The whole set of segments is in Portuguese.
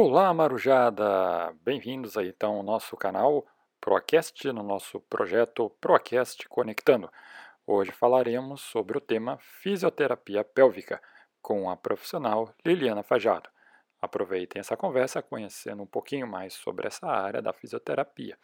Olá, Marujada! Bem-vindos aí então ao nosso canal Proacast, no nosso projeto Proacast Conectando. Hoje falaremos sobre o tema fisioterapia pélvica com a profissional Liliana Fajardo. Aproveitem essa conversa conhecendo um pouquinho mais sobre essa área da fisioterapia.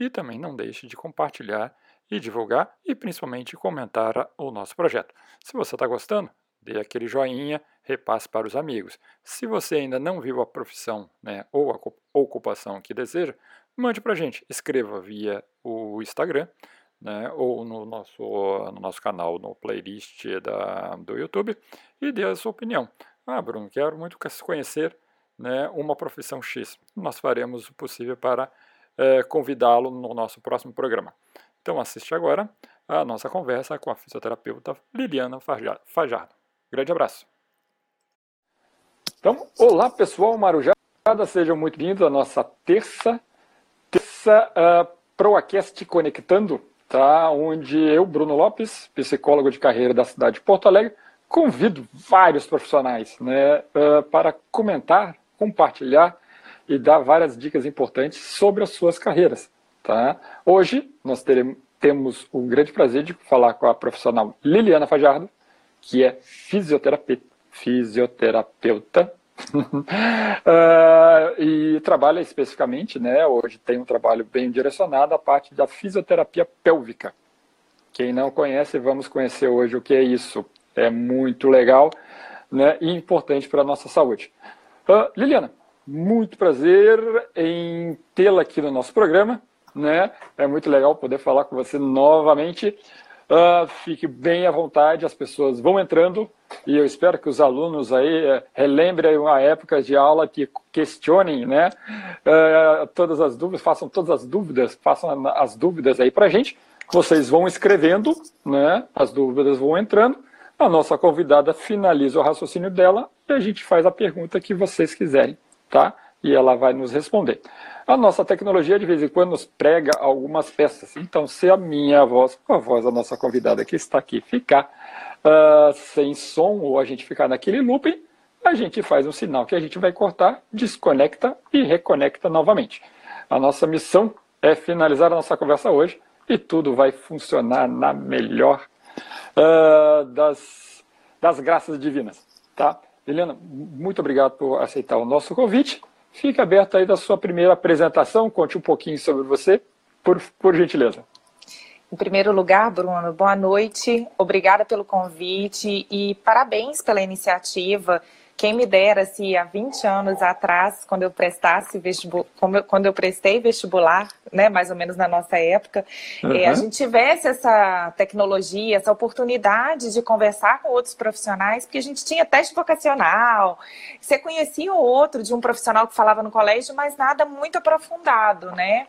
E também não deixe de compartilhar e divulgar e principalmente comentar o nosso projeto. Se você está gostando, dê aquele joinha, repasse para os amigos. Se você ainda não viu a profissão né, ou a ocupação que deseja, mande para a gente. Escreva via o Instagram né, ou no nosso, no nosso canal, no playlist da, do YouTube e dê a sua opinião. Ah, Bruno, quero muito conhecer né, uma profissão X. Nós faremos o possível para é, convidá-lo no nosso próximo programa. Então assiste agora a nossa conversa com a fisioterapeuta Liliana Fajardo. Grande abraço. Então, olá pessoal, Marujada, sejam muito bem-vindos à nossa terça, terça uh, ProAcast Conectando, tá? onde eu, Bruno Lopes, psicólogo de carreira da cidade de Porto Alegre, convido vários profissionais né, uh, para comentar, compartilhar e dar várias dicas importantes sobre as suas carreiras. Tá? Hoje nós teremos, temos o grande prazer de falar com a profissional Liliana Fajardo, que é fisioterapeuta, fisioterapeuta uh, e trabalha especificamente, né, hoje tem um trabalho bem direcionado à parte da fisioterapia pélvica. Quem não conhece, vamos conhecer hoje o que é isso é muito legal né, e importante para a nossa saúde. Uh, Liliana, muito prazer em tê-la aqui no nosso programa. Né? É muito legal poder falar com você novamente. Uh, fique bem à vontade, as pessoas vão entrando e eu espero que os alunos aí uh, relembrem uma época de aula que questionem né, uh, todas as dúvidas, façam todas as dúvidas, façam as dúvidas aí para a gente. Vocês vão escrevendo, né, as dúvidas vão entrando a nossa convidada finaliza o raciocínio dela e a gente faz a pergunta que vocês quiserem, tá? E ela vai nos responder. A nossa tecnologia, de vez em quando, nos prega algumas peças. Então, se a minha voz, a voz da nossa convidada que está aqui, ficar uh, sem som ou a gente ficar naquele looping, a gente faz um sinal que a gente vai cortar, desconecta e reconecta novamente. A nossa missão é finalizar a nossa conversa hoje e tudo vai funcionar na melhor uh, das, das graças divinas. Tá? Helena, muito obrigado por aceitar o nosso convite. Fique aberto aí da sua primeira apresentação, conte um pouquinho sobre você, por, por gentileza. Em primeiro lugar, Bruno, boa noite, obrigada pelo convite e parabéns pela iniciativa quem me dera se há 20 anos atrás, quando eu prestasse vestibular, quando eu prestei vestibular, né, mais ou menos na nossa época, uhum. é, a gente tivesse essa tecnologia, essa oportunidade de conversar com outros profissionais, porque a gente tinha teste vocacional, você conhecia o outro de um profissional que falava no colégio, mas nada muito aprofundado, né?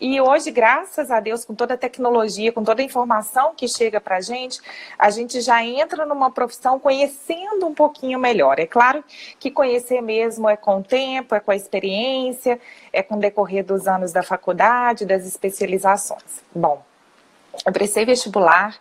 E hoje, graças a Deus, com toda a tecnologia, com toda a informação que chega para a gente, a gente já entra numa profissão conhecendo um pouquinho melhor. É claro que conhecer mesmo é com o tempo, é com a experiência, é com o decorrer dos anos da faculdade, das especializações. Bom, eu prestei vestibular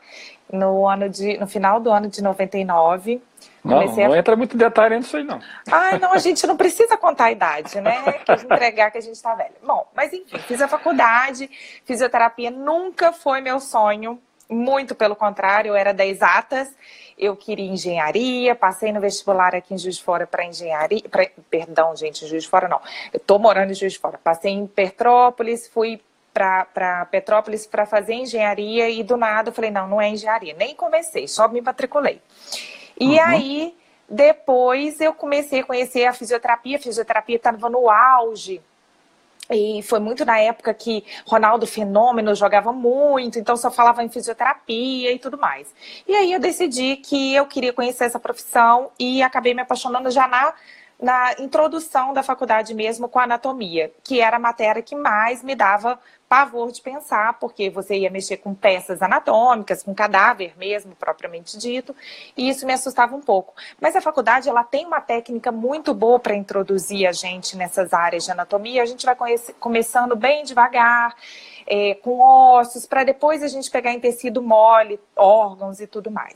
no, ano de, no final do ano de 99 não, não a... entra muito detalhe nisso aí, não. Ah, não, a gente não precisa contar a idade, né? Que entregar que a gente está velho. Bom, mas enfim, fiz a faculdade, fisioterapia nunca foi meu sonho, muito pelo contrário, eu era da exatas, eu queria engenharia, passei no vestibular aqui em Juiz de Fora para engenharia, pra, perdão, gente, Juiz de Fora não, eu tô morando em Juiz de Fora, passei em Petrópolis, fui para Petrópolis para fazer engenharia e do nada eu falei, não, não é engenharia, nem comecei, só me matriculei. E uhum. aí, depois eu comecei a conhecer a fisioterapia. A fisioterapia estava no auge. E foi muito na época que Ronaldo Fenômeno jogava muito, então só falava em fisioterapia e tudo mais. E aí eu decidi que eu queria conhecer essa profissão e acabei me apaixonando já na, na introdução da faculdade mesmo com anatomia, que era a matéria que mais me dava pavor de pensar, porque você ia mexer com peças anatômicas, com cadáver mesmo, propriamente dito, e isso me assustava um pouco. Mas a faculdade, ela tem uma técnica muito boa para introduzir a gente nessas áreas de anatomia, a gente vai começando bem devagar, é, com ossos, para depois a gente pegar em tecido mole, órgãos e tudo mais.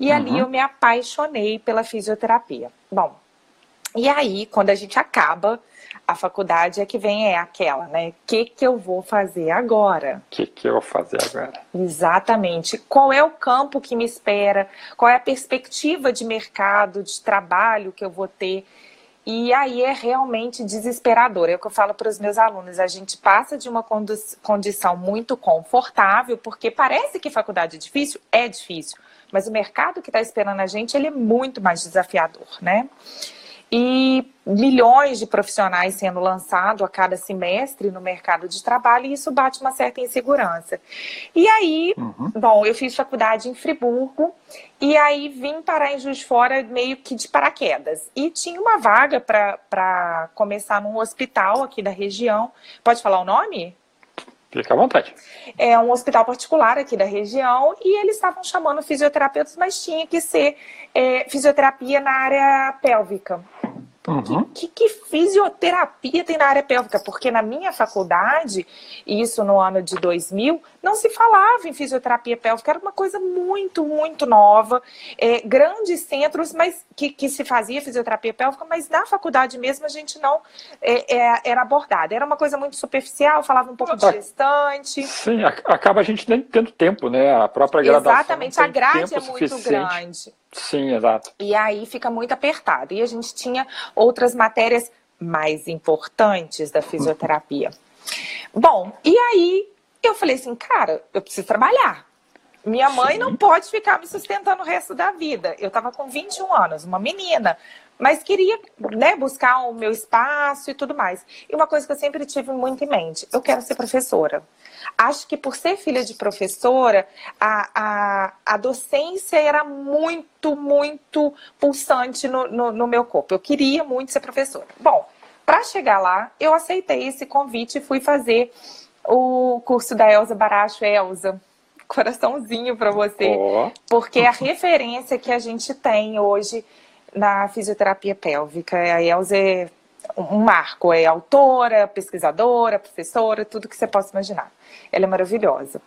E uhum. ali eu me apaixonei pela fisioterapia. Bom, E aí, quando a gente acaba a faculdade, é que vem é aquela, né? O que, que eu vou fazer agora? O que, que eu vou fazer agora? Exatamente. Qual é o campo que me espera? Qual é a perspectiva de mercado, de trabalho que eu vou ter? E aí é realmente desesperador. É o que eu falo para os meus alunos. A gente passa de uma condição muito confortável, porque parece que faculdade é difícil, é difícil. Mas o mercado que está esperando a gente, ele é muito mais desafiador, né? E milhões de profissionais sendo lançados a cada semestre no mercado de trabalho e isso bate uma certa insegurança. E aí, uhum. bom, eu fiz faculdade em Friburgo e aí vim parar em Juiz de Fora meio que de paraquedas. E tinha uma vaga para começar num hospital aqui da região. Pode falar o nome? Fica à vontade. É um hospital particular aqui da região e eles estavam chamando fisioterapeutas, mas tinha que ser é, fisioterapia na área pélvica. Uhum. Que, que, que, fisioterapia tem na área pélvica? Porque na minha faculdade, isso no ano de 2000, não se falava em fisioterapia pélvica, era uma coisa muito, muito nova. É, grandes centros mas que, que, se fazia fisioterapia pélvica, mas na faculdade mesmo a gente não é, é, era abordada. Era uma coisa muito superficial, falava um pouco de gestante. Sim, acaba a gente nem tendo tempo, né? A própria graduação. Exatamente, a grade é muito grande. Sim, exato. E aí fica muito apertado. E a gente tinha outras matérias mais importantes da fisioterapia. Bom, e aí eu falei assim, cara, eu preciso trabalhar. Minha mãe Sim. não pode ficar me sustentando o resto da vida. Eu estava com 21 anos, uma menina, mas queria né, buscar o meu espaço e tudo mais. E uma coisa que eu sempre tive muito em mente: eu quero ser professora. Acho que por ser filha de professora, a, a, a docência era muito, muito pulsante no, no, no meu corpo. Eu queria muito ser professora. Bom, para chegar lá, eu aceitei esse convite e fui fazer o curso da Elza Baracho. Elza, coraçãozinho para você, oh. porque é a referência que a gente tem hoje na fisioterapia pélvica. A Elza é um marco, é autora, pesquisadora, professora, tudo que você possa imaginar. Ela é maravilhosa.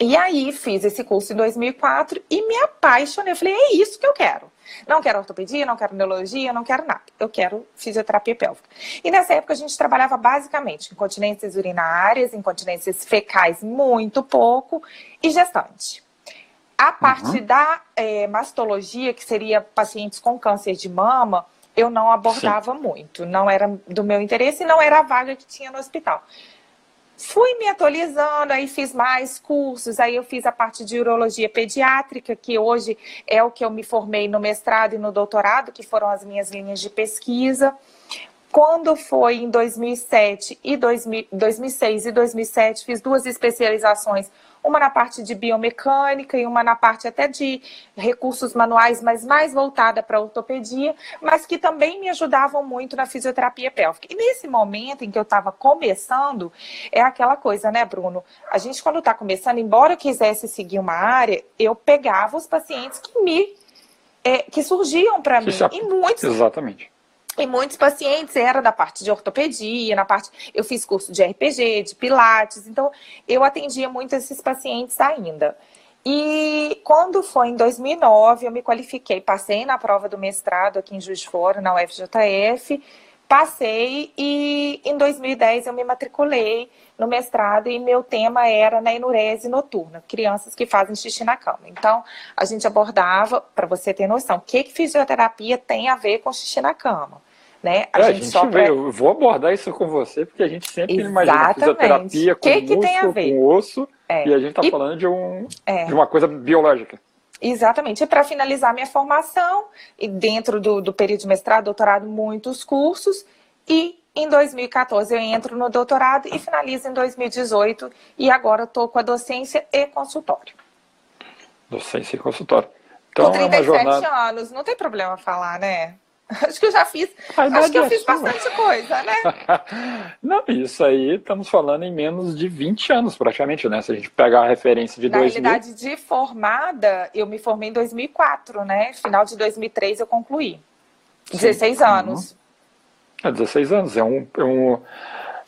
E aí fiz esse curso em 2004 e me apaixonei. Eu falei, é isso que eu quero. Não quero ortopedia, não quero neurologia, não quero nada. Eu quero fisioterapia pélvica. E nessa época a gente trabalhava basicamente incontinências urinárias, incontinências fecais muito pouco e gestante. A parte uhum. da é, mastologia, que seria pacientes com câncer de mama, eu não abordava Sim. muito. Não era do meu interesse e não era a vaga que tinha no hospital. Fui me atualizando, aí fiz mais cursos, aí eu fiz a parte de urologia pediátrica, que hoje é o que eu me formei no mestrado e no doutorado, que foram as minhas linhas de pesquisa. Quando foi em 2007 e 2000, 2006 e 2007, fiz duas especializações uma na parte de biomecânica e uma na parte até de recursos manuais, mas mais voltada para ortopedia, mas que também me ajudavam muito na fisioterapia pélvica. E nesse momento em que eu estava começando, é aquela coisa, né, Bruno? A gente, quando está começando, embora eu quisesse seguir uma área, eu pegava os pacientes que me. É, que surgiam para mim. E muitos. Exatamente. E muitos pacientes eram da parte de ortopedia, na parte. Eu fiz curso de RPG, de Pilates, então eu atendia muito esses pacientes ainda. E quando foi em 2009, eu me qualifiquei, passei na prova do mestrado aqui em Juiz de Fora, na UFJF, passei e em 2010 eu me matriculei no mestrado e meu tema era na enurese noturna, crianças que fazem xixi na cama. Então, a gente abordava, para você ter noção, o que, que fisioterapia tem a ver com xixi na cama. Né? A, é, gente, a gente só eu vou abordar isso com você, porque a gente sempre Exatamente. imagina fisioterapia com que que músculo, com osso, é. e a gente está falando de, um, é. de uma coisa biológica. Exatamente. E para finalizar minha formação, e dentro do, do período de mestrado, doutorado, muitos cursos, e em 2014 eu entro no doutorado e finalizo em 2018, e agora estou com a docência e consultório. Docência e consultório. Então, com 37 é jornada... anos, não tem problema falar, né? Acho que eu já fiz. Acho que eu fiz bastante coisa, né? Não, isso aí estamos falando em menos de 20 anos, praticamente, né? Se a gente pegar a referência de Na 2000. Na realidade, de formada, eu me formei em 2004, né? Final de 2003 eu concluí. Sim. 16 anos. Uhum. É, 16 anos. É um, é um.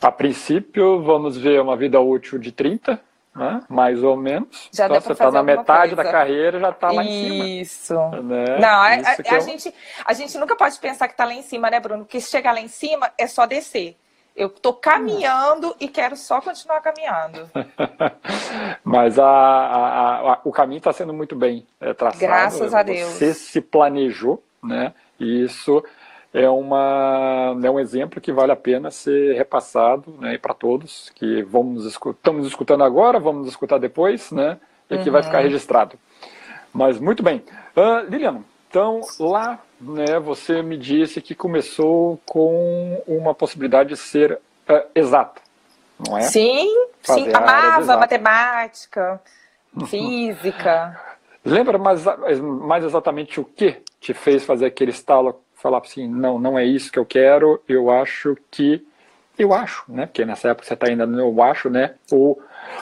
A princípio, vamos ver uma vida útil de 30, né? mais ou menos. Já então, você está na metade coisa. da carreira, já está lá em cima. Né? Não, a, Isso a, que é a gente, a gente nunca pode pensar que está lá em cima, né, Bruno? Porque se chegar lá em cima é só descer. Eu tô caminhando e quero só continuar caminhando. Mas a, a- a- o caminho está sendo muito bem é, traçado. Graças a Deus. Você se planejou, né? E isso é, uma, é um exemplo que vale a pena ser repassado né, para todos que vamos estamos escutando agora, vamos escutar depois, né? E que vai Uhum. ficar registrado. Mas muito bem. Ah, Liliana, então lá né, você me disse que começou com uma possibilidade de ser ah, exata, não é? Sim, sim. Fazer de Amava matemática, física. Lembra mais, mais exatamente o que te fez fazer aquele estalo, falar assim, não, não é isso que eu quero, eu acho que, eu acho, né, porque nessa época você está ainda no eu acho, né, ou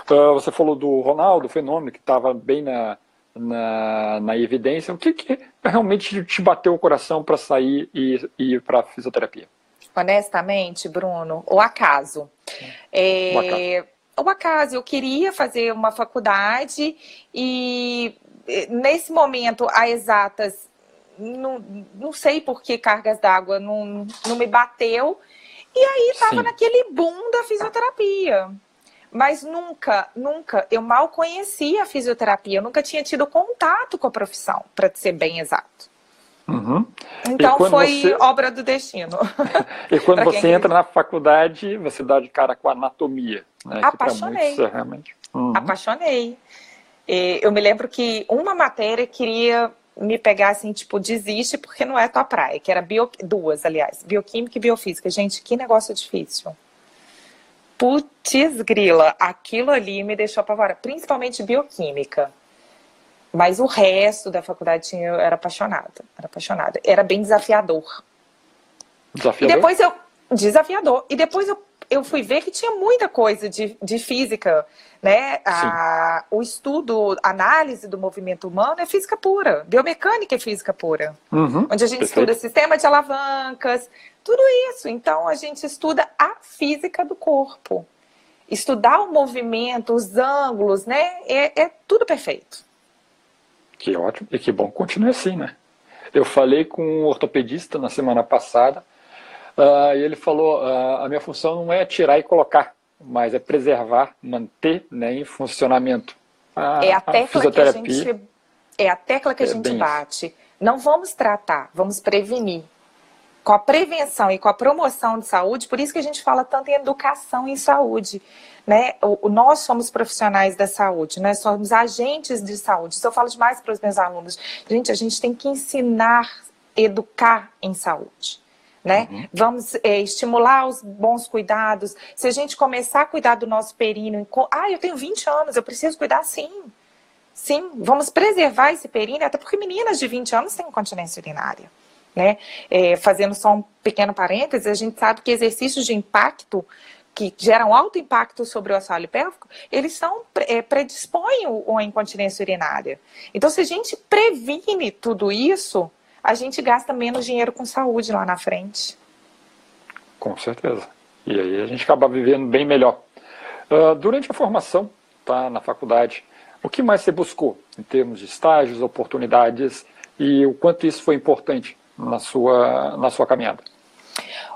ah, você falou do Ronaldo, fenômeno, que estava bem na, na, na evidência, o que, que realmente te bateu o coração para sair e, e ir para a fisioterapia? Honestamente, Bruno, o acaso. É, o acaso, eu queria fazer uma faculdade e eh, nesse momento a exatas, não, não sei por que cargas d'água não, não me bateu. E aí estava Sim. naquele boom da fisioterapia. Mas nunca, nunca, eu mal conhecia a fisioterapia, eu nunca tinha tido contato com a profissão, para ser bem exato. Uhum. Então foi você- obra do destino. E quando você entra na faculdade, você dá de cara com a anatomia, né, Apaixonei. muitos é realmente... Uhum. apaixonei. Eu me lembro que uma matéria queria me pegar assim, tipo, desiste porque não é tua praia, que era bio... duas, aliás, bioquímica e biofísica. Gente, que negócio difícil. Putz grila, aquilo ali me deixou apavorada, principalmente bioquímica. Mas o resto da faculdade tinha- eu era apaixonada, era apaixonada. Era bem desafiador. E Desafiador? depois eu. Desafiador. E depois eu, eu fui ver que tinha muita coisa de, de física, né? A, o estudo, análise do movimento humano é física pura. Biomecânica é física pura. Uhum. Onde a gente Perfeito. estuda sistema de alavancas, tudo isso. Então a gente estuda a física do corpo. Estudar o movimento, os ângulos, né? É, é tudo perfeito. Que ótimo. E que bom que continue assim, né? Eu falei com um ortopedista na semana passada ah, e ele falou: ah, a minha função não é tirar e colocar, mas é preservar, manter né, em funcionamento. A, É a a tecla que a gente é a tecla que a É gente bate. Não vamos tratar, vamos prevenir. Com a prevenção e com a promoção de saúde, por isso que a gente fala tanto em educação em saúde, né? O- nós somos profissionais da saúde, nós somos agentes de saúde. Isso eu falo demais para os meus alunos. Gente, a gente tem que ensinar, educar em saúde. Né? Uhum. Vamos é, estimular os bons cuidados. Se a gente começar a cuidar do nosso períneo, ah, eu tenho 20 anos, eu preciso cuidar sim. Sim, vamos preservar esse períneo, até porque meninas de 20 anos têm incontinência urinária. Né? É, fazendo só um pequeno parêntese, a gente sabe que exercícios de impacto que geram alto impacto sobre o assoalho pélvico, eles são, é, predispõem a incontinência urinária. Então, se a gente previne tudo isso, a gente gasta menos dinheiro com saúde lá na frente. Com certeza. E aí a gente acaba vivendo bem melhor. Ah, durante a formação, tá, na faculdade, o que mais você buscou em termos de estágios, oportunidades e o quanto isso foi importante na sua, na sua caminhada?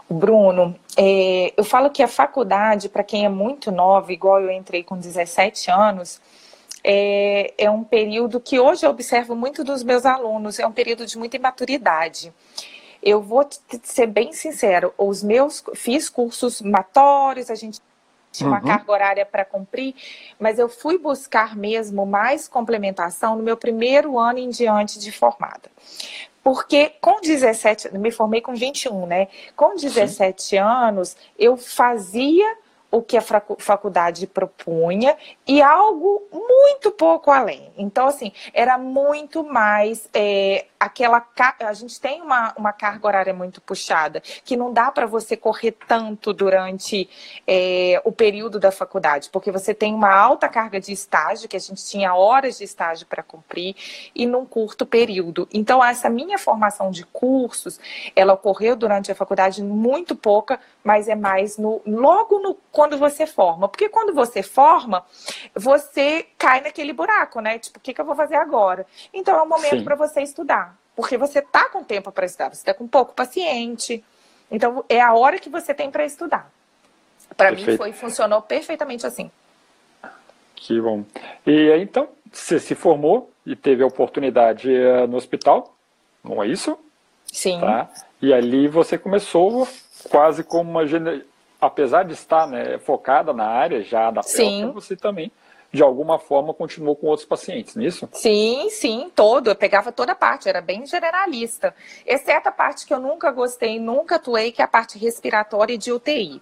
Bruno, é, eu falo que a faculdade, para quem é muito nova, igual eu entrei com 17 anos, é, é um período que hoje eu observo muito dos meus alunos, é um período de muita imaturidade. Eu vou ser bem sincero, os meus fiz cursos matórios, a gente tinha uma Uhum. carga horária para cumprir, mas eu fui buscar mesmo mais complementação no meu primeiro ano em diante de formada. Porque com 17, me formei com 21, né? Com 17 anos, eu fazia o que a facu- faculdade propunha e algo muito pouco além. Então, assim, era muito mais é, aquela. A gente tem uma, uma carga horária muito puxada, que não dá para você correr tanto durante é, o período da faculdade, porque você tem uma alta carga de estágio, que a gente tinha horas de estágio para cumprir, e num curto período. Então, essa minha formação de cursos, ela ocorreu durante a faculdade muito pouca, mas é mais no logo no quando você forma. Porque quando você forma, você cai naquele buraco, né? Tipo, o que, que eu vou fazer agora? Então é o momento para você estudar. Porque você tá com tempo para estudar, você tá com pouco paciente. Então é a hora que você tem para estudar. Para mim foi funcionou perfeitamente assim. Que bom. E então, você se formou e teve a oportunidade eh, no hospital, não é isso? Sim. Tá? E ali você começou quase como uma apesar de estar né, focada na área já da pélvica, você também de alguma forma continuou com outros pacientes, nisso? É sim, sim, todo. Eu pegava toda a parte, era bem generalista. Exceto a parte que eu nunca gostei, nunca atuei, que é a parte respiratória e de UTI.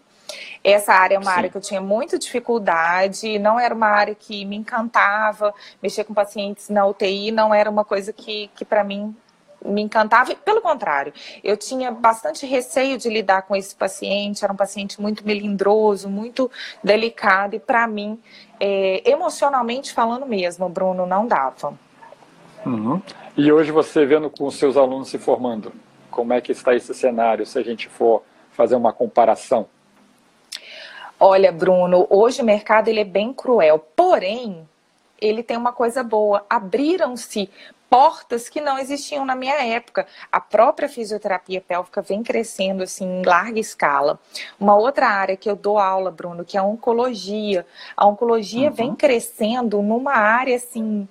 Essa área é uma Sim. área que eu tinha muita dificuldade, não era uma área que me encantava, mexer com pacientes na UTI não era uma coisa que, que para mim me encantava, pelo contrário, eu tinha bastante receio de lidar com esse paciente, era um paciente muito melindroso, muito delicado, e para mim, é, emocionalmente falando mesmo, Bruno, não dava. Uhum. E hoje você vendo com os seus alunos se formando, como é que está esse cenário, se a gente for fazer uma comparação? Olha, Bruno, hoje o mercado ele é bem cruel, porém, ele tem uma coisa boa. Abriram-se portas que não existiam na minha época. A própria fisioterapia pélvica vem crescendo assim em larga escala. Uma outra área que eu dou aula, Bruno, que é a oncologia. A oncologia uhum. vem crescendo numa área assim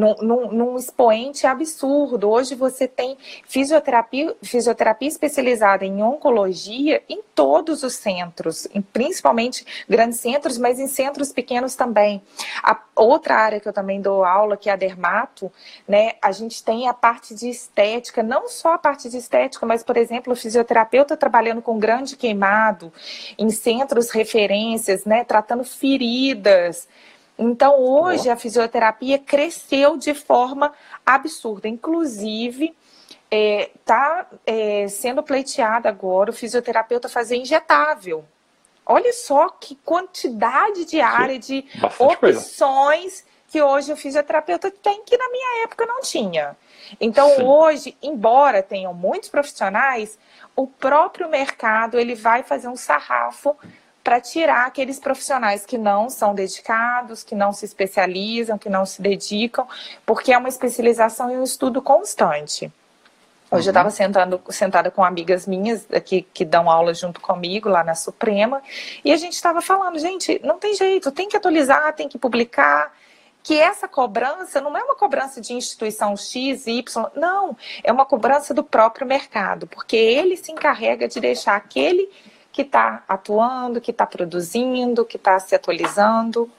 num, num, expoente absurdo. Hoje você tem fisioterapia, fisioterapia especializada em oncologia em todos os centros, em, principalmente grandes centros, mas em centros pequenos também. A outra área que eu também dou aula, que é a dermato, né, a gente tem a parte de estética, não só a parte de estética, mas, por exemplo, o fisioterapeuta trabalhando com grande queimado, em centros referências, né, tratando feridas, então, hoje a fisioterapia cresceu de forma absurda. Inclusive, está é, é, sendo pleiteada agora o fisioterapeuta fazer injetável. Olha só que quantidade de área de opções coisa. que hoje o fisioterapeuta tem que na minha época não tinha. Então Sim. hoje, embora tenham muitos profissionais, o próprio mercado ele vai fazer um sarrafo para tirar aqueles profissionais que não são dedicados, que não se especializam, que não se dedicam, porque é uma especialização e um estudo constante. Hoje uhum. eu estava sentada com amigas minhas que, que dão aula junto comigo lá na Suprema, e a gente estava falando, gente, não tem jeito, tem que atualizar, tem que publicar, que essa cobrança não é uma cobrança de instituição X, Y, não, é uma cobrança do próprio mercado, porque ele se encarrega de deixar aquele que está atuando, que está produzindo, que está se atualizando.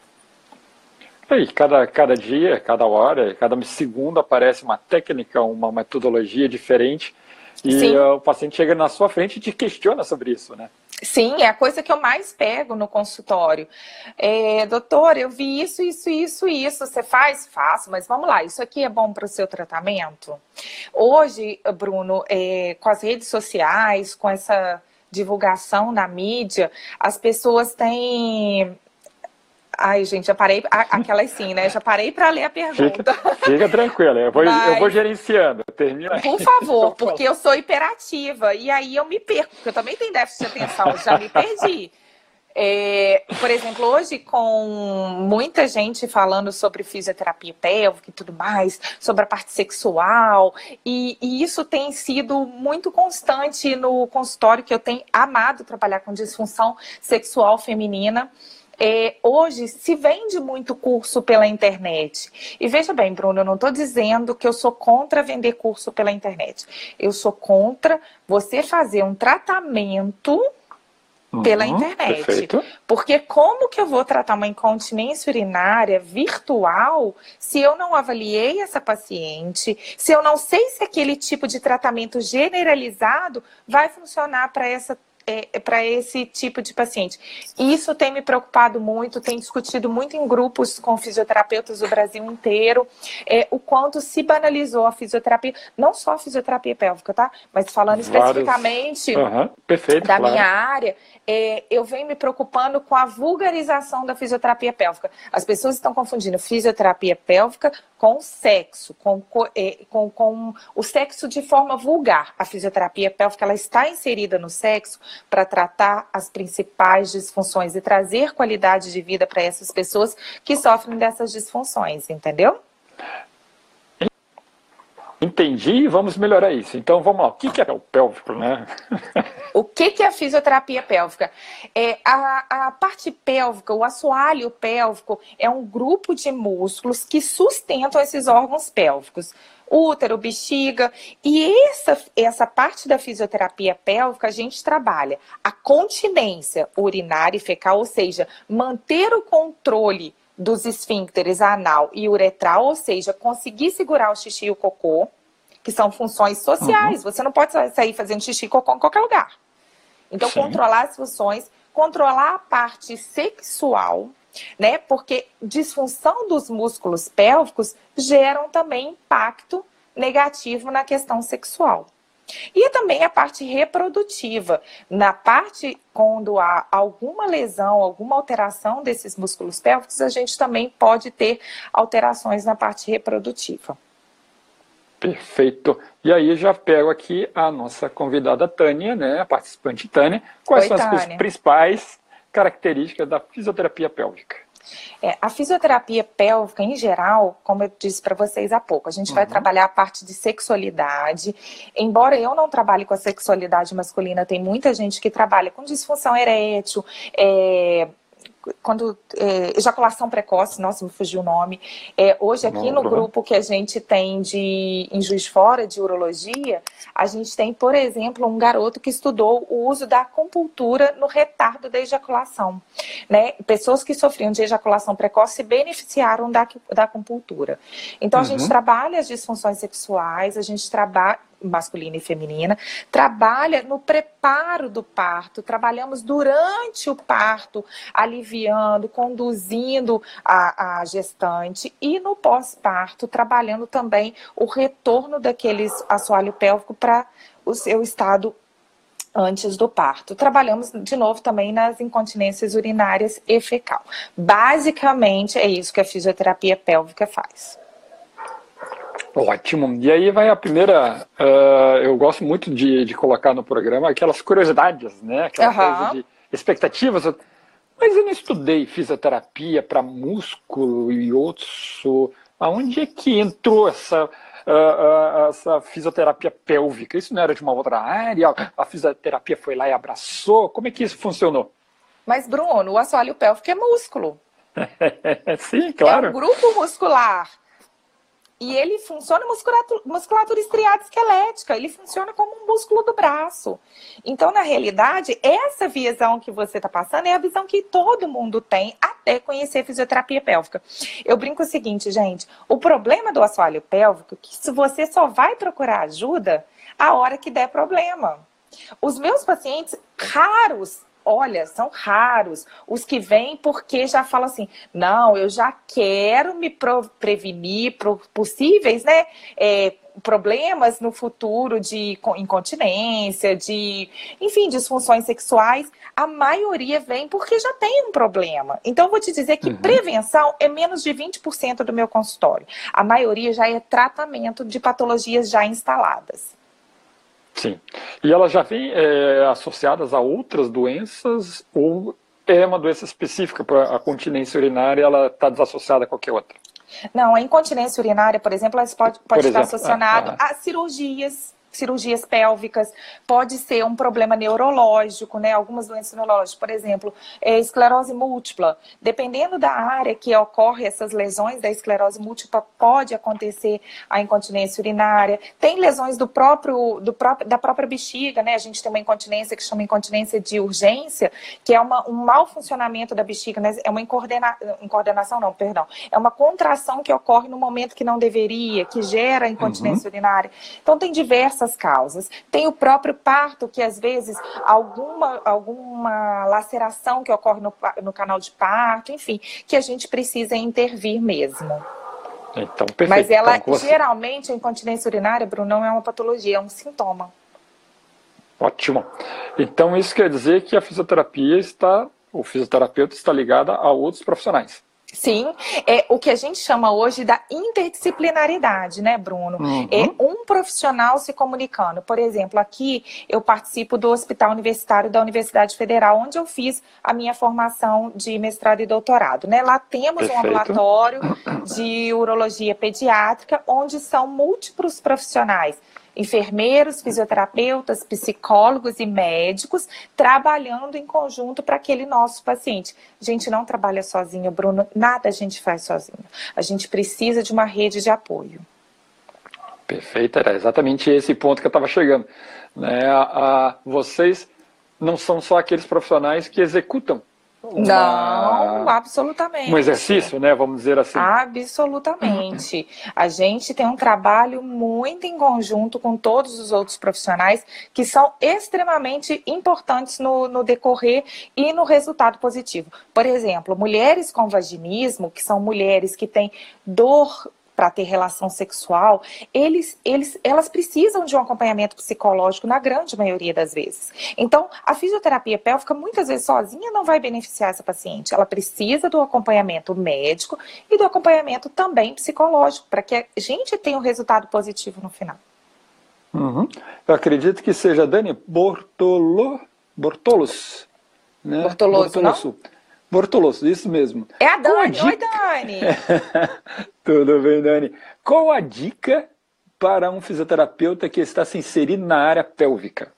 E cada, cada dia, cada hora, cada segundo aparece uma técnica, uma metodologia diferente e Sim. o paciente chega na sua frente e te questiona sobre isso, né? Sim, é a coisa que eu mais pego no consultório. É, doutor, eu vi isso, isso, isso, isso. Você faz? Faço, mas vamos lá, isso aqui é bom para o seu tratamento? Hoje, Bruno, é, com as redes sociais, com essa divulgação na mídia, as pessoas têm Ai, gente, já parei. Aquelas sim, né? Já parei para ler a pergunta. Fica, fica tranquila, eu vou, Mas, eu vou gerenciando. Termina Por favor, porque eu sou hiperativa. E aí eu me perco, porque eu também tenho déficit de atenção, já me perdi. É, por exemplo, hoje com muita gente falando sobre fisioterapia pélvica e tudo mais, sobre a parte sexual, e, e, isso tem sido muito constante no consultório que eu tenho amado trabalhar com disfunção sexual feminina. É, hoje se vende muito curso pela internet. E veja bem, Bruno, eu não estou dizendo que eu sou contra vender curso pela internet. Eu sou contra você fazer um tratamento pela uhum, internet. Perfeito. Porque como que eu vou tratar uma incontinência urinária virtual se eu não avaliei essa paciente, se eu não sei se aquele tipo de tratamento generalizado vai funcionar para essa para esse tipo de paciente. Isso tem me preocupado muito, tem discutido muito em grupos com fisioterapeutas do Brasil inteiro, é, o quanto se banalizou a fisioterapia, não só a fisioterapia pélvica, tá? Mas falando Vários... especificamente uhum. Perfeito, da claro. minha área, é, eu venho me preocupando com a vulgarização da fisioterapia pélvica. As pessoas estão confundindo fisioterapia pélvica com sexo, com, é, com, com o sexo de forma vulgar. A fisioterapia pélvica ela está inserida no sexo para tratar as principais disfunções e trazer qualidade de vida para essas pessoas que sofrem dessas disfunções, entendeu? Entendi, vamos melhorar isso. Então vamos lá, o que é o pélvico, né? o que é a fisioterapia pélvica? É, a, a parte pélvica, o assoalho pélvico, é um grupo de músculos que sustentam esses órgãos pélvicos útero, bexiga. E essa, essa parte da fisioterapia pélvica, a gente trabalha a continência urinária e fecal, ou seja, manter o controle dos esfíncteres anal e uretral, ou seja, conseguir segurar o xixi e o cocô, que são funções sociais. Uhum. Você não pode sair fazendo xixi e cocô em qualquer lugar. Então, Sim. controlar as funções, controlar a parte sexual, né? Porque disfunção dos músculos pélvicos geram também impacto negativo na questão sexual. E também a parte reprodutiva. Na parte, quando há alguma lesão, alguma alteração desses músculos pélvicos, a gente também pode ter alterações na parte reprodutiva. Perfeito. E aí já pego aqui a nossa convidada Tânia, né, a participante Tânia. Quais Oi, são as principais características da fisioterapia pélvica? É, a fisioterapia pélvica, em geral, como eu disse para vocês há pouco, a gente uhum. vai trabalhar a parte de sexualidade. Embora eu não trabalhe com a sexualidade masculina, tem muita gente que trabalha com disfunção erétil, é, quando é, ejaculação precoce, nossa, me fugiu o nome. É, hoje aqui no grupo que a gente tem de em Juiz Fora de urologia, a gente tem, por exemplo, um garoto que estudou o uso da acupuntura no retardo da ejaculação, né? Pessoas que sofriam de ejaculação precoce se beneficiaram da, da acupuntura. Então uhum. a gente uhum. trabalha as disfunções sexuais, a gente trabalha masculina e feminina, trabalha no preparo do parto, trabalhamos durante o parto, aliviando, conduzindo a, a gestante e no pós-parto, trabalhando também o retorno daqueles assoalho pélvico para o seu estado antes do parto. Trabalhamos de novo também nas incontinências urinárias e fecal. Basicamente é isso que a fisioterapia pélvica faz. Ótimo. E aí vai a primeira. Uh, eu gosto muito de, de colocar no programa aquelas curiosidades, né? Aquela uhum. coisa de expectativas. Mas eu não estudei fisioterapia para músculo e osso. Aonde é que entrou essa, uh, uh, essa fisioterapia pélvica? Isso não era de uma outra área? A fisioterapia foi lá e abraçou? Como é que isso funcionou? Mas, Bruno, o assoalho pélvico é músculo. Sim, claro. É um grupo muscular. E ele funciona musculatura, musculatura estriada esquelética, ele funciona como um músculo do braço. Então, na realidade, essa visão que você está passando é a visão que todo mundo tem até conhecer fisioterapia pélvica. Eu brinco o seguinte, gente: o problema do assoalho pélvico é que se você só vai procurar ajuda a hora que der problema. Os meus pacientes raros olha, são raros os que vêm porque já falam assim, não, eu já quero me prevenir por possíveis, né, é, problemas no futuro de incontinência, de, enfim, disfunções sexuais. A maioria vem porque já tem um problema. Então, vou te dizer que uhum. prevenção é menos de 20% do meu consultório. A maioria já é tratamento de patologias já instaladas. Sim. E elas já vêm é, associadas a outras doenças ou é uma doença específica para a continência urinária, ela está desassociada a qualquer outra? Não, a incontinência urinária, por exemplo, ela pode, pode estar associada ah, ah. a cirurgias cirurgias pélvicas, pode ser um problema neurológico, né? Algumas doenças neurológicas, por exemplo, é, esclerose múltipla. Dependendo da área que ocorre essas lesões da esclerose múltipla, pode acontecer a incontinência urinária. Tem lesões do próprio, do próprio, da própria bexiga, né? A gente tem uma incontinência que chama incontinência de urgência, que é uma, um mau funcionamento da bexiga, né? É uma incoordena, incoordenação, não, perdão. É uma contração que ocorre no momento que não deveria, que gera incontinência uhum. urinária. Então, tem diversas diversas causas. Tem o próprio parto, que às vezes alguma, alguma laceração que ocorre no, no canal de parto, enfim, que a gente precisa intervir mesmo. Então, perfeito. Mas ela, então, você... geralmente, a incontinência urinária, Bruno, não é uma patologia, é um sintoma. Ótimo. Então, isso quer dizer que a fisioterapia está, o fisioterapeuta está ligada a outros profissionais. Sim, é o que a gente chama hoje da interdisciplinaridade, né, Bruno? Uhum. É um profissional se comunicando. Por exemplo, aqui eu participo do Hospital Universitário da Universidade Federal, onde eu fiz a minha formação de mestrado e doutorado. Né? Lá temos Perfeito. um ambulatório de urologia pediátrica, onde são múltiplos profissionais enfermeiros, fisioterapeutas, psicólogos e médicos trabalhando em conjunto para aquele nosso paciente. A gente não trabalha sozinho, Bruno, nada a gente faz sozinho. A gente precisa de uma rede de apoio. Perfeito, era exatamente esse ponto que eu estava chegando. Né? A, a, vocês não são só aqueles profissionais que executam uma, não, absolutamente. Um exercício, né? Vamos dizer assim. Absolutamente. A gente tem um trabalho muito em conjunto com todos os outros profissionais que são extremamente importantes no, no decorrer e no resultado positivo. Por exemplo, mulheres com vaginismo, que são mulheres que têm dor para ter relação sexual, eles, eles, elas precisam de um acompanhamento psicológico na grande maioria das vezes. Então, a fisioterapia pélvica muitas vezes sozinha não vai beneficiar essa paciente. Ela precisa do acompanhamento médico e do acompanhamento também psicológico para que a gente tenha um resultado positivo no final. Uhum. Eu acredito que seja Dani Bortolo, Bortolos. Né? Bortoloso, Bortoloso. não? Bortoloso, isso mesmo. É a Dani. A Oi, Dani. Tudo bem, Dani? Qual a dica para um fisioterapeuta que está se inserindo na área pélvica?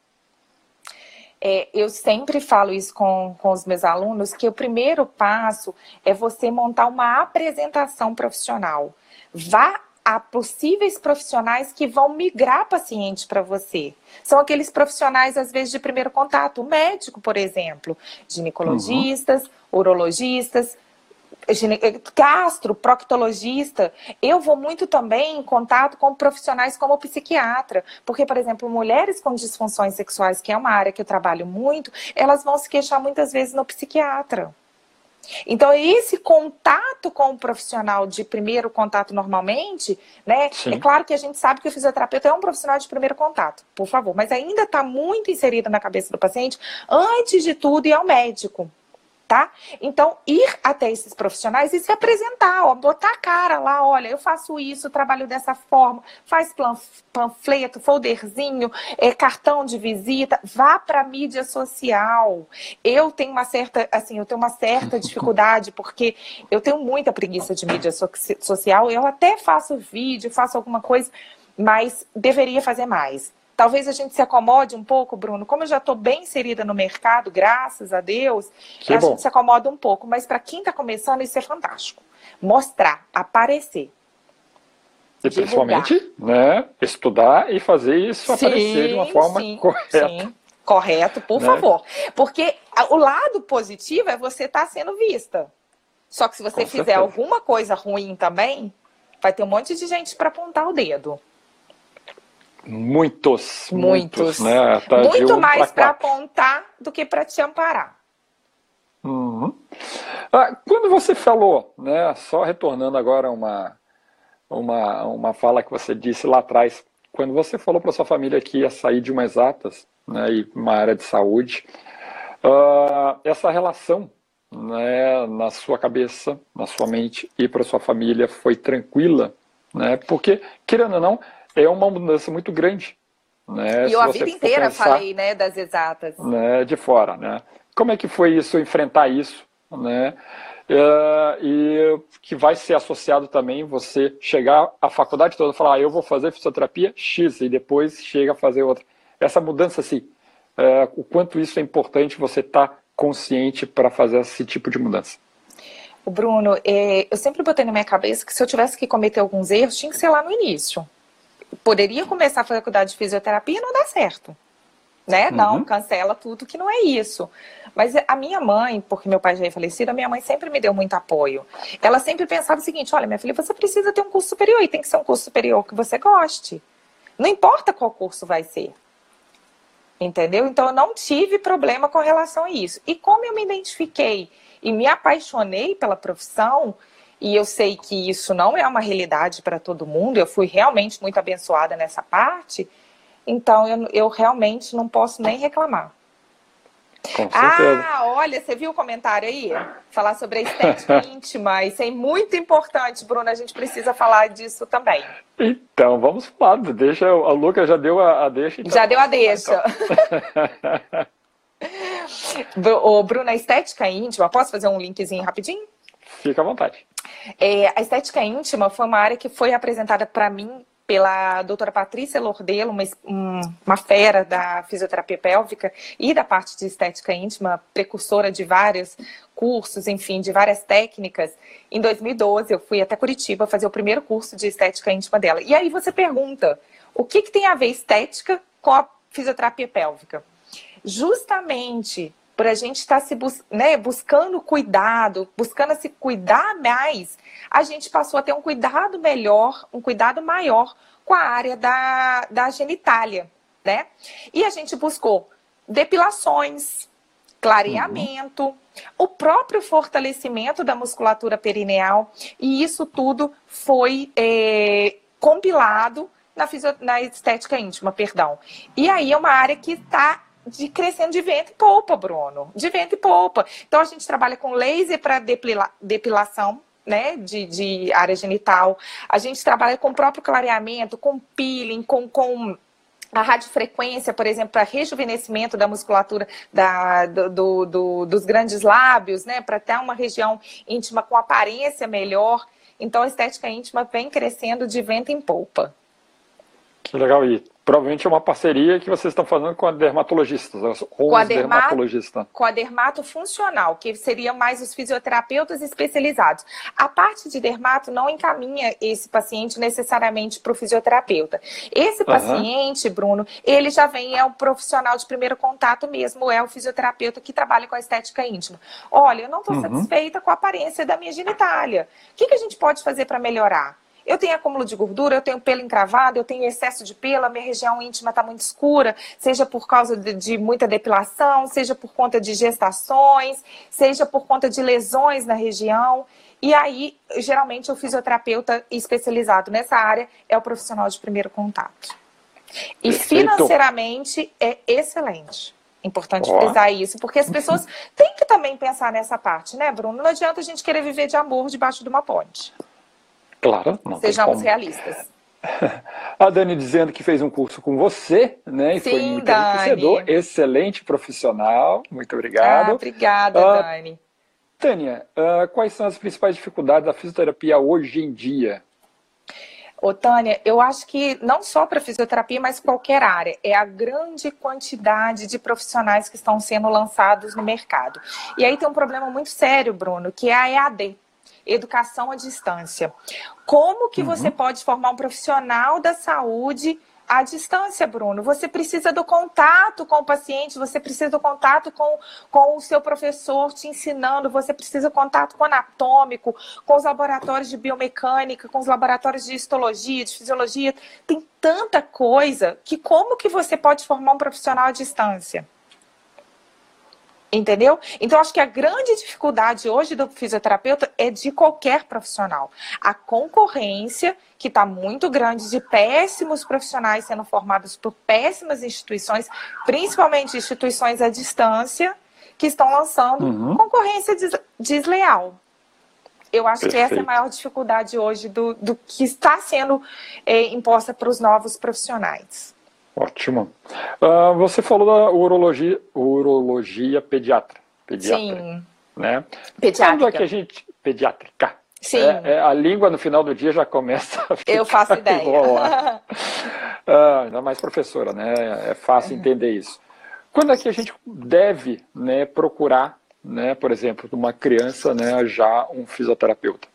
É, eu sempre falo isso com, com os meus alunos, que o primeiro passo é você montar uma apresentação profissional. Vá a possíveis profissionais que vão migrar paciente para você. São aqueles profissionais, às vezes, de primeiro contato, o médico, por exemplo, ginecologistas, uhum. Urologistas, gastro, proctologista. Eu vou muito também em contato com profissionais como psiquiatra, porque, por exemplo, mulheres com disfunções sexuais, que é uma área que eu trabalho muito, elas vão se queixar muitas vezes no psiquiatra. Então, esse contato com o profissional de primeiro contato normalmente, né? Sim. É claro que a gente sabe que o fisioterapeuta é um profissional de primeiro contato, por favor, mas ainda está muito inserido na cabeça do paciente, antes de tudo, e ao médico tá? Então, ir até esses profissionais e se apresentar, ó, botar a cara lá, olha, eu faço isso, trabalho dessa forma, faz panfleto, folderzinho, é, cartão de visita, vá para a mídia social. Eu tenho uma certa, assim, eu tenho uma certa dificuldade porque eu tenho muita preguiça de mídia so social, eu até faço vídeo, faço alguma coisa, mas deveria fazer mais. Talvez a gente se acomode um pouco, Bruno. Como eu já estou bem inserida no mercado, graças a Deus, que a bom. gente se acomoda um pouco. Mas para quem está começando, isso é fantástico. Mostrar, aparecer. E principalmente, né, estudar e fazer isso sim, aparecer de uma forma sim, correta. Sim. Correto, por né? favor. Porque o lado positivo é você estar tá sendo vista. Só que se você Com fizer certeza. alguma coisa ruim também, vai ter um monte de gente para apontar o dedo. Muitos. Muitos. muitos né? Tá Muito um mais para apontar do que para te amparar. Uhum. Ah, quando você falou, né, só retornando agora uma, uma, uma fala que você disse lá atrás, quando você falou para sua família que ia sair de uma exatas né, e uma área de saúde, uh, essa relação né, na sua cabeça, na sua mente e para sua família foi tranquila, né, porque, querendo ou não, é uma mudança muito grande. Né? E eu a vida inteira pensar, falei né, das exatas. Né, de fora. Né? Como é que foi isso, enfrentar isso? Né? Uh, e que vai ser associado também você chegar à faculdade toda e falar, ah, eu vou fazer fisioterapia X e depois chega a fazer outra. Essa mudança, assim, uh, o quanto isso é importante você estar tá consciente para fazer esse tipo de mudança. O Bruno, é, eu sempre botei na minha cabeça que se eu tivesse que cometer alguns erros, tinha que ser lá no início poderia começar a faculdade de fisioterapia e não dá certo. Né? Uhum. Não, cancela tudo que não é isso. Mas a minha mãe, porque meu pai já é falecido, a minha mãe sempre me deu muito apoio. Ela sempre pensava o seguinte: olha, minha filha, você precisa ter um curso superior e tem que ser um curso superior que você goste. Não importa qual curso vai ser. Entendeu? Então eu não tive problema com relação a isso. E como eu me identifiquei e me apaixonei pela profissão, e eu sei que isso não é uma realidade para todo mundo, eu fui realmente muito abençoada nessa parte, então eu, eu realmente não posso nem reclamar. Ah, olha, você viu o comentário aí? Falar sobre a estética íntima. Isso é muito importante, Bruna. A gente precisa falar disso também. Então, vamos falar. Deixa, a Luca já deu a, a deixa. Então. Já deu a deixa. Então. Ô, Bruna, a estética íntima, posso fazer um linkzinho rapidinho? Fica à vontade. É, a estética íntima foi uma área que foi apresentada para mim pela doutora Patrícia Lordelo, uma, uma fera da fisioterapia pélvica e da parte de estética íntima, precursora de vários cursos, enfim, de várias técnicas. Em 2012, eu fui até Curitiba fazer o primeiro curso de estética íntima dela. E aí você pergunta, o que, que tem a ver estética com a fisioterapia pélvica? Justamente por a gente estar tá se bus né, buscando cuidado, buscando se cuidar mais, a gente passou a ter um cuidado melhor, um cuidado maior com a área da, da genitália, né? E a gente buscou depilações, clareamento, uhum. o próprio fortalecimento da musculatura perineal, e isso tudo foi é, compilado na, na estética íntima, perdão. E aí é uma área que está de crescendo de vento e polpa, Bruno. De vento e polpa. Então a gente trabalha com laser para depila, depilação. Né, de, de área genital. A gente trabalha com o próprio clareamento, com peeling, com, com a radiofrequência, por exemplo, para rejuvenescimento da musculatura da, do, do, dos grandes lábios, né, para ter uma região íntima com aparência melhor. Então, a estética íntima vem crescendo de vento em polpa. Que legal. E provavelmente é uma parceria que vocês estão fazendo com a dermatologista, com, com a dermatologista. Com a dermato funcional, que seria mais os fisioterapeutas especializados. A parte de dermato não encaminha esse paciente necessariamente para o fisioterapeuta. Esse paciente, uhum. Bruno, ele já vem, é um profissional de primeiro contato mesmo, é o fisioterapeuta que trabalha com a estética íntima. Olha, eu não estou uhum. satisfeita com a aparência da minha genitália. O que, que a gente pode fazer para melhorar? Eu tenho acúmulo de gordura, eu tenho pelo encravado, eu tenho excesso de pelo, a minha região íntima está muito escura, seja por causa de, de, muita depilação, seja por conta de gestações, seja por conta de lesões na região. E aí, geralmente, o fisioterapeuta especializado nessa área é o profissional de primeiro contato. E financeiramente é excelente. Importante oh. frisar isso, porque as pessoas têm que também pensar nessa parte, né, Bruno? Não adianta a gente querer viver de amor debaixo de uma ponte. Claro. Não Sejamos realistas. A Dani dizendo que fez um curso com você, né? E Sim, foi muito enriquecedor, excelente profissional. Muito obrigado. Ah, obrigada, uh, Dani. Tânia, uh, quais são as principais dificuldades da fisioterapia hoje em dia? Ô, Tânia, eu acho que não só para fisioterapia, mas qualquer área, é a grande quantidade de profissionais que estão sendo lançados no mercado. E aí tem um problema muito sério, Bruno, que é a EAD, educação à distância. Como que uhum. você pode formar um profissional da saúde à distância, Bruno? Você precisa do contato com o paciente, você precisa do contato com, com o seu professor te ensinando, você precisa do contato com o anatômico, com os laboratórios de biomecânica, com os laboratórios de histologia, de fisiologia. Tem tanta coisa que como que você pode formar um profissional à distância? Entendeu? Então, acho que a grande dificuldade hoje do fisioterapeuta é de qualquer profissional. A concorrência, que está muito grande, de péssimos profissionais sendo formados por péssimas instituições, principalmente instituições à distância, que estão lançando uhum. concorrência des desleal. Eu acho Perfeito. que essa é a maior dificuldade hoje do, do que está sendo é, imposta para os novos profissionais. Ótimo. Uh, você falou da urologia, urologia pediatra. pediatra Sim. Né? Pediátrica. Quando é que a gente. Pediátrica. Sim. É, é, a língua no final do dia já começa a ficar Eu faço ideia. uh, ainda mais professora, né? É fácil entender isso. Quando é que a gente deve né, procurar, né, por exemplo, uma criança né, já um fisioterapeuta?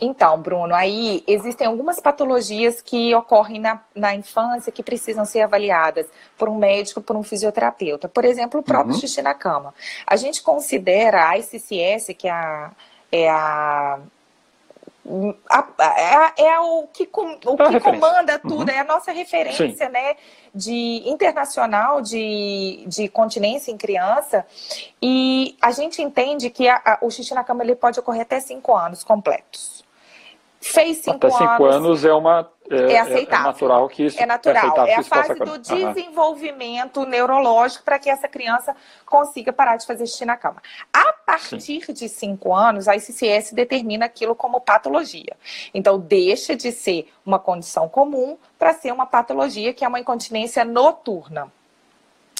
Então, Bruno, aí existem algumas patologias que ocorrem na, na infância que precisam ser avaliadas por um médico, por um fisioterapeuta. Por exemplo, o próprio uhum. xixi na cama. A gente considera a ICCS, que é a, é a é, é o que, com, o que comanda tudo, uhum. é a nossa referência né, de internacional de, de continência em criança. E a gente entende que a, a, o xixi na cama ele pode ocorrer até cinco anos completos. Fez cinco Até cinco anos, anos é uma é, é aceitável. É natural que isso é natural. É, é a fase do desenvolvimento neurológico para que essa criança consiga parar de fazer xixi na cama. A partir Sim. de cinco anos, a ICCS determina aquilo como patologia. Então, deixa de ser uma condição comum para ser uma patologia que é uma incontinência noturna.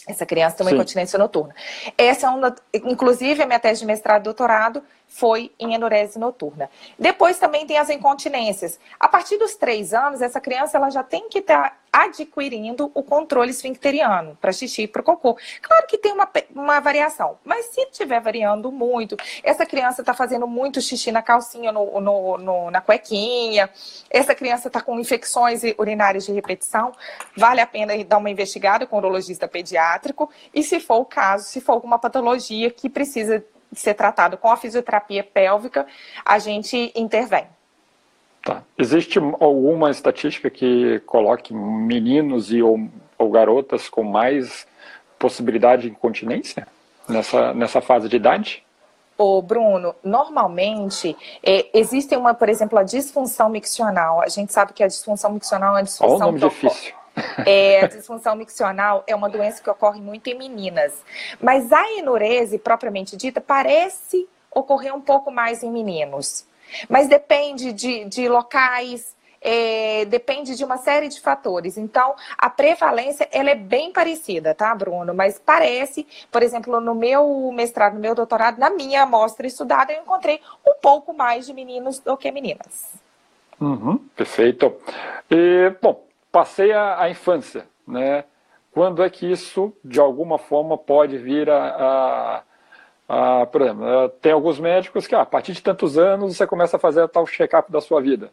Essa criança tem uma Sim. incontinência noturna. Essa é uma, inclusive, a minha tese de mestrado e doutorado foi em enurese noturna. Depois também tem as incontinências. A partir dos três anos, essa criança ela já tem que estar adquirindo o controle esfincteriano para xixi e para cocô. Claro que tem uma, uma variação, mas se estiver variando muito, essa criança está fazendo muito xixi na calcinha, no, no, no, na cuequinha, essa criança está com infecções urinárias de repetição, vale a pena dar uma investigada com o urologista pediátrico e, se for o caso, se for alguma patologia que precisa ser tratado com a fisioterapia pélvica, a gente intervém. Tá. Existe alguma estatística que coloque meninos e ou, ou garotas com mais possibilidade de incontinência nessa, nessa fase de idade? Ô, Bruno, normalmente é, existe uma, por exemplo, a disfunção miccional. A gente sabe que a disfunção miccional é uma disfunção. Olha o nome difícil. É, a disfunção miccional é uma doença que ocorre muito em meninas. Mas a enurese, propriamente dita, parece ocorrer um pouco mais em meninos. Mas depende de, de locais, é, depende de uma série de fatores. Então, a prevalência ela é bem parecida, tá, Bruno? Mas parece, por exemplo, no meu mestrado, no meu doutorado, na minha amostra estudada, eu encontrei um pouco mais de meninos do que meninas. Uhum, perfeito. E, bom, passei a, a, infância, né? Quando é que isso, de alguma forma, pode vir a, a, a por exemplo, tem alguns médicos que ah, a partir de tantos anos você começa a fazer tal check-up da sua vida.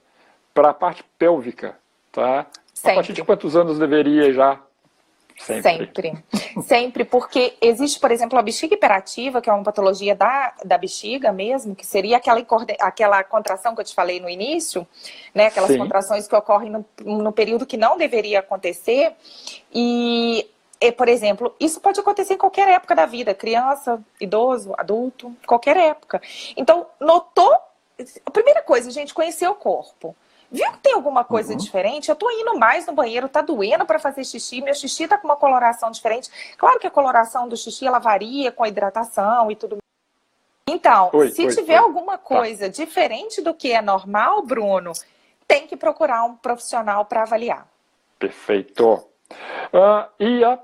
Para a parte pélvica, tá? Sempre. A partir de quantos anos deveria já Sempre. Sempre. Sempre, porque existe, por exemplo, a bexiga hiperativa, que é uma patologia da, da bexiga mesmo, que seria aquela, aquela contração que eu te falei no início, né? Aquelas Sim. contrações que ocorrem no, no período que não deveria acontecer. E e, por exemplo, isso pode acontecer em qualquer época da vida, criança, idoso, adulto, qualquer época. Então, notou. A primeira coisa, gente, conhecer o corpo. Viu que tem alguma coisa uhum. diferente? Eu tô indo mais no banheiro, tá doendo para fazer xixi, meu xixi tá com uma coloração diferente. Claro que a coloração do xixi ela varia com a hidratação e tudo. Então, oi, se oi, tiver oi. alguma tá. coisa tá. diferente do que é normal, Bruno, tem que procurar um profissional para avaliar. Perfeito. Uh, e a,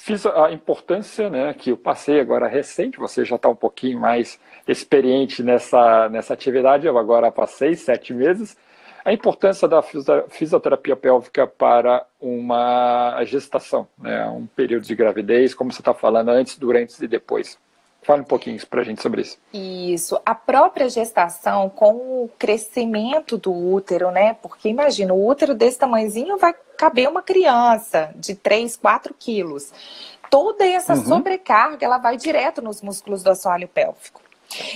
fiz a importância, né, que eu passei agora recente, você já está um pouquinho mais experiente nessa, nessa atividade, eu agora passei sete meses, a importância da fisioterapia pélvica para uma gestação, né? um período de gravidez, como você está falando, antes, durante e depois. Fale um pouquinho para a gente sobre isso. Isso. A própria gestação, com o crescimento do útero, né? Porque imagina, o útero desse tamanhozinho vai caber uma criança de 3, 4 quilos. Toda essa uhum. sobrecarga, ela vai direto nos músculos do assoalho pélvico.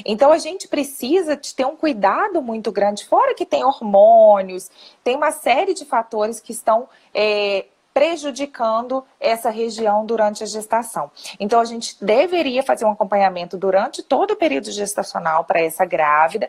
Então a gente precisa de ter um cuidado muito grande, fora que tem hormônios, tem uma série de fatores que estão é, prejudicando essa região durante a gestação. Então, a gente deveria fazer um acompanhamento durante todo o período gestacional para essa grávida,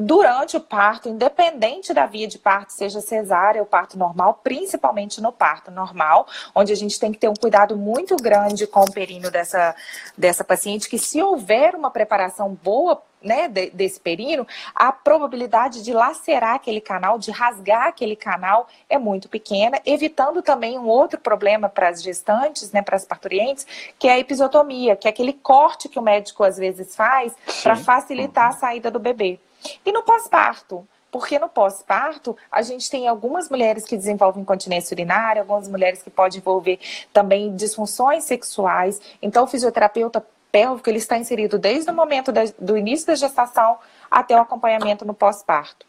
durante o parto, independente da via de parto, seja cesárea ou parto normal, principalmente no parto normal, onde a gente tem que ter um cuidado muito grande com o períneo dessa, dessa paciente, que se houver uma preparação boa né, desse perino, a probabilidade de lacerar aquele canal, de rasgar aquele canal é muito pequena, evitando também um outro problema para as gestantes, né, para as parturientes, que é a episiotomia, que é aquele corte que o médico às vezes faz para facilitar a saída do bebê. E no pós-parto, porque no pós-parto, a gente tem algumas mulheres que desenvolvem incontinência urinária, algumas mulheres que podem envolver também disfunções sexuais. Então, o fisioterapeuta pélvico ele está inserido desde o momento da, do início da gestação até o acompanhamento no pós-parto.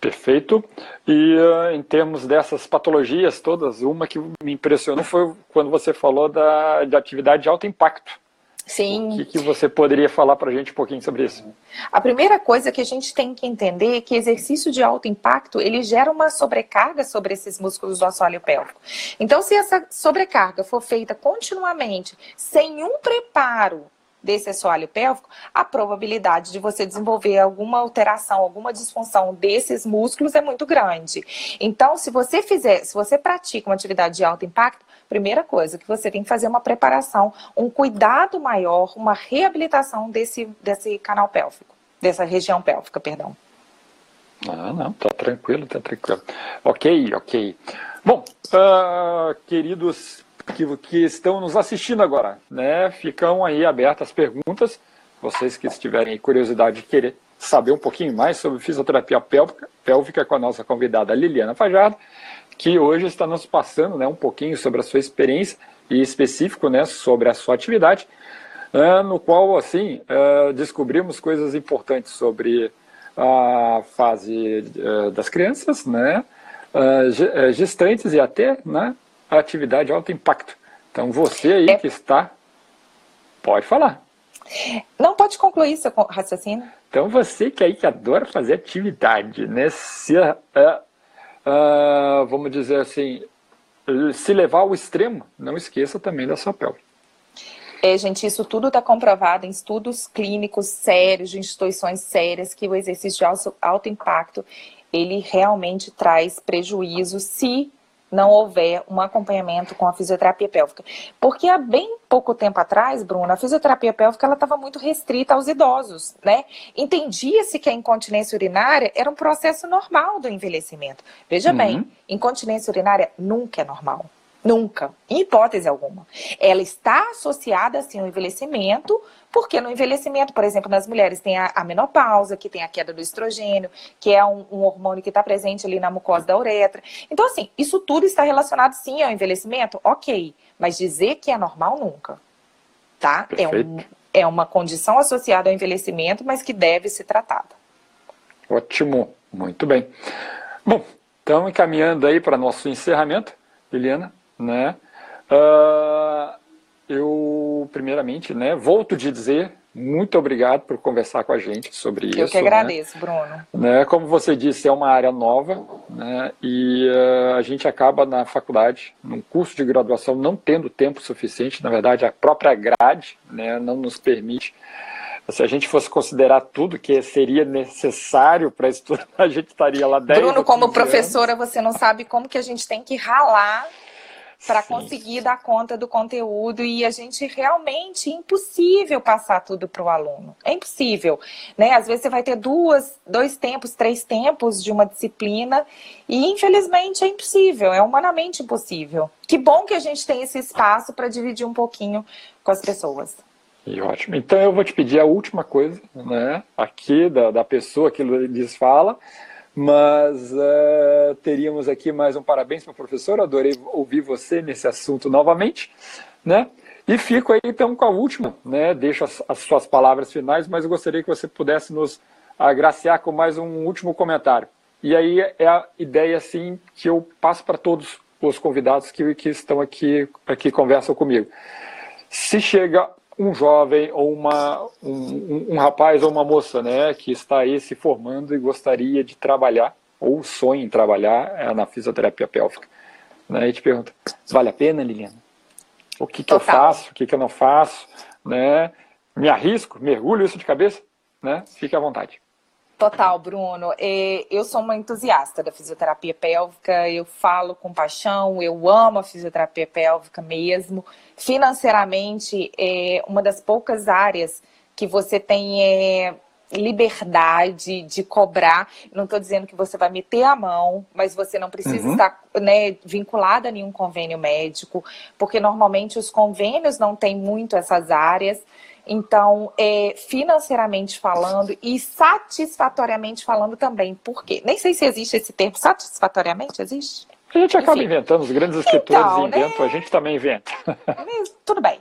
Perfeito. E uh, em termos dessas patologias todas, uma que me impressionou foi quando você falou da, de atividade de alto impacto. Sim. O que, que você poderia falar para a gente um pouquinho sobre isso? A primeira coisa que a gente tem que entender é que exercício de alto impacto, ele gera uma sobrecarga sobre esses músculos do assoalho pélvico. Então, se essa sobrecarga for feita continuamente, sem um preparo desse assoalho pélvico, a probabilidade de você desenvolver alguma alteração, alguma disfunção desses músculos é muito grande. Então, se você fizer, se você pratica uma atividade de alto impacto, primeira coisa que você tem que fazer uma preparação, um cuidado maior, uma reabilitação desse, desse canal pélvico, dessa região pélvica, perdão. Ah, não, tá tranquilo, tá tranquilo. Ok, ok. Bom, uh, queridos que, que estão nos assistindo agora, né? Ficam aí abertas as perguntas. Vocês que estiverem curiosidade de querer saber um pouquinho mais sobre fisioterapia pélvica, pélvica com a nossa convidada Liliana Fajardo, que hoje está nos passando né, um pouquinho sobre a sua experiência e específico né, sobre a sua atividade, uh, no qual assim uh, descobrimos coisas importantes sobre a fase uh, das crianças, né, gestantes e até né, a atividade alto impacto. Então você aí é... que está, pode falar. Não pode concluir seu raciocínio. Então você que aí que adora fazer atividade, né? Se, uh, uh, vamos dizer assim, se levar ao extremo, não esqueça também da sua pele. É, gente, isso tudo está comprovado em estudos clínicos sérios, de instituições sérias, que o exercício de alto, alto impacto, ele realmente traz prejuízo se não houver um acompanhamento com a fisioterapia pélvica. Porque há bem pouco tempo atrás, Bruna, a fisioterapia pélvica ela estava muito restrita aos idosos, né? Entendia-se que a incontinência urinária era um processo normal do envelhecimento. Veja uhum. bem, incontinência urinária nunca é normal. Nunca, em hipótese alguma. Ela está associada, assim, ao envelhecimento, porque no envelhecimento, por exemplo, nas mulheres tem a, menopausa, que tem a queda do estrogênio, que é um, um hormônio que está presente ali na mucosa da uretra. Então, assim, isso tudo está relacionado, sim, ao envelhecimento? Ok, mas dizer que é normal, nunca. Tá? É, um, é uma condição associada ao envelhecimento, mas que deve ser tratada. Ótimo, muito bem. Bom, então encaminhando aí para nosso encerramento, Liliana, né? Uh, eu, primeiramente, né, volto de dizer muito obrigado por conversar com a gente sobre eu isso. Eu que agradeço, né? Bruno. Né, como você disse, é uma área nova né, e uh, a gente acaba na faculdade, num curso de graduação, não tendo tempo suficiente. Na verdade, a própria grade né, não nos permite. Se a gente fosse considerar tudo que seria necessário para estudar, a gente estaria lá 10 Bruno, como professora, anos. você não sabe como que a gente tem que ralar para conseguir dar conta do conteúdo e a gente realmente é impossível passar tudo para o aluno. É impossível, né? Às vezes você vai ter duas, dois tempos, três tempos de uma disciplina e infelizmente é impossível, é humanamente impossível. Que bom que a gente tem esse espaço para dividir um pouquinho com as pessoas. E ótimo. Então eu vou te pedir a última coisa, né? Aqui da, da pessoa que lhes fala mas uh, teríamos aqui mais um parabéns para o professor, adorei ouvir você nesse assunto novamente, né? E fico aí então com a última, né? Deixo as, as suas palavras finais, mas eu gostaria que você pudesse nos agraciar com mais um último comentário. E aí é a ideia assim que eu passo para todos os convidados que, que estão aqui, aqui conversam comigo. Se chega um jovem ou uma, um, um, rapaz ou uma moça né, que está aí se formando e gostaria de trabalhar, ou sonha em trabalhar é, na fisioterapia pélvica. Né, e te pergunta, vale a pena, Liliana? O que, que eu faço? O que, que eu não faço? Né? Me arrisco? Mergulho isso de cabeça? Né? Fique à vontade. Total, Bruno. Eu sou uma entusiasta da fisioterapia pélvica, eu falo com paixão, eu amo a fisioterapia pélvica mesmo. Financeiramente, é uma das poucas áreas que você tem é, liberdade de cobrar. Não estou dizendo que você vai meter a mão, mas você não precisa uhum. estar né, vinculada a nenhum convênio médico, porque normalmente os convênios não têm muito essas áreas. Então, é, financeiramente falando e satisfatoriamente falando também. Por quê? Nem sei se existe esse termo. Satisfatoriamente existe? A gente acaba Enfim. inventando, os grandes escritores então, inventam, né? a gente também inventa. Tudo bem.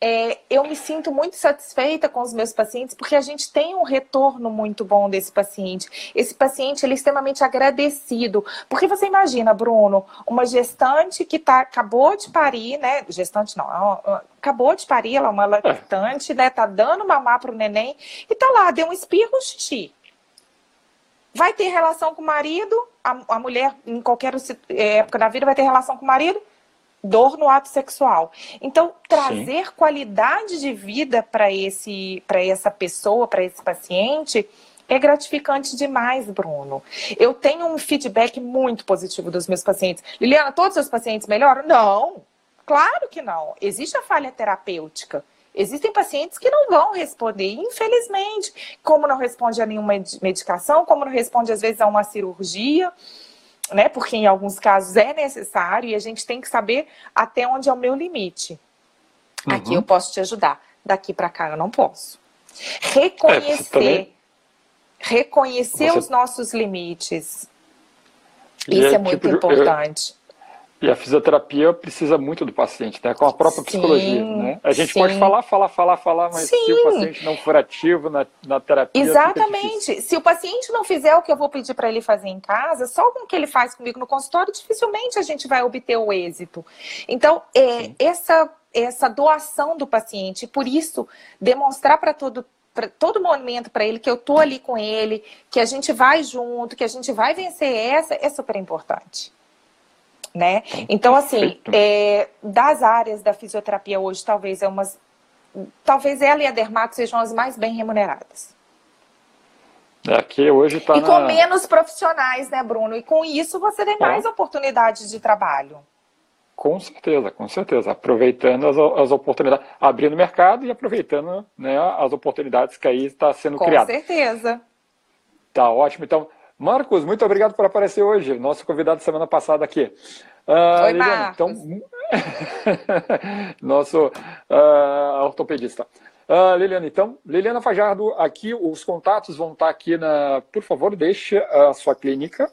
É, eu me sinto muito satisfeita com os meus pacientes porque a gente tem um retorno muito bom desse paciente. Esse paciente ele é extremamente agradecido. Porque você imagina, Bruno, uma gestante que tá, acabou de parir, né? Gestante não, é acabou de parir, ela é uma lactante, né? Tá dando mamar pro neném e tá lá, deu um espirro, xixi. Vai ter relação com o marido, a, a mulher, em qualquer época da vida, vai ter relação com o marido, dor no ato sexual. Então, trazer Sim. qualidade de vida para esse para essa pessoa, para esse paciente, é gratificante demais, Bruno. Eu tenho um feedback muito positivo dos meus pacientes. Liliana, todos os seus pacientes melhoram? Não, claro que não. Existe a falha terapêutica. Existem pacientes que não vão responder, infelizmente, como não responde a nenhuma medicação, como não responde às vezes a uma cirurgia, né? Porque em alguns casos é necessário e a gente tem que saber até onde é o meu limite. Uhum. Aqui eu posso te ajudar, daqui para cá eu não posso. Reconhecer é, reconhecer Você... os nossos limites. E Isso é, é muito tipo, importante. Eu... E a fisioterapia precisa muito do paciente, né? Com a própria sim, psicologia, né? A gente sim. pode falar, falar, falar, falar, mas sim. se o paciente não for ativo na, na terapia. Exatamente. Se o paciente não fizer o que eu vou pedir para ele fazer em casa, só com o que ele faz comigo no consultório, dificilmente a gente vai obter o êxito. Então, é, essa, essa doação do paciente, por isso, demonstrar para todo pra, todo momento para ele que eu tô ali com ele, que a gente vai junto, que a gente vai vencer essa, é super importante. Né? Então, assim, é, das áreas da fisioterapia hoje, talvez é umas. Talvez ela e a dermato sejam as mais bem remuneradas. Aqui hoje está. E na... com menos profissionais, né, Bruno? E com isso você tem mais é. oportunidades de trabalho. Com certeza, com certeza. Aproveitando as, as oportunidades, abrindo o mercado e aproveitando né, as oportunidades que aí está sendo criada. Com certeza. Tá ótimo. Então, Marcos, muito obrigado por aparecer hoje. Nosso convidado semana passada aqui. Uh, Oi, Liliane, então, nosso uh, ortopedista. Uh, Liliana, então, Liliana Fajardo, aqui os contatos vão estar aqui na. Por favor, deixe a sua clínica.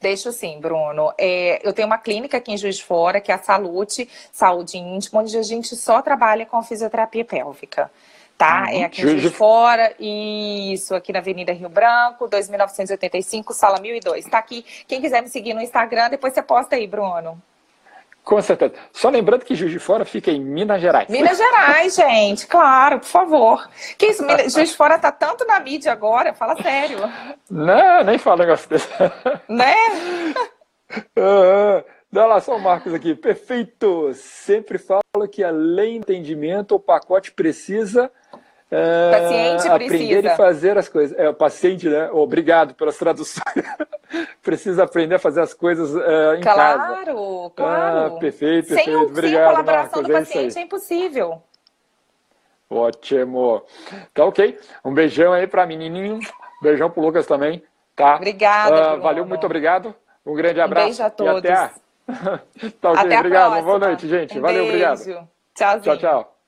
Deixo sim, Bruno. É, eu tenho uma clínica aqui em Juiz de Fora, que é a Salute, Saúde Íntima, onde a gente só trabalha com fisioterapia pélvica. Tá? Uhum. É aqui em Juiz de Fora, isso, aqui na Avenida Rio Branco, 2985, sala 1002. Tá aqui. Quem quiser me seguir no Instagram, depois você posta aí, Bruno. Com certeza. Só lembrando que Juiz de Fora fica em Minas Gerais. Minas Gerais, gente, claro, por favor. Que isso, Juiz de Fora tá tanto na mídia agora, fala sério. Não, nem fala negócio desse. Né? Dá lá só o Marcos aqui. Perfeito. Sempre falo que além do entendimento, o pacote precisa é, paciente aprender precisa. e fazer as coisas. É, o paciente, né? Obrigado pelas traduções. precisa aprender a fazer as coisas é, em claro, casa. Claro, claro. Ah, perfeito, sem, perfeito. Obrigado, sem a colaboração Marcos. do paciente é, é impossível. Ótimo. Tá ok. Um beijão aí para menininho. Beijão pro Lucas também. Tá? Obrigada. Uh, valeu, muito obrigado. Um grande abraço. Um beijo a todos. Tá ok, até obrigado. Boa noite, gente. Um valeu, beijo. obrigado. Tchauzinho. Tchau, tchau.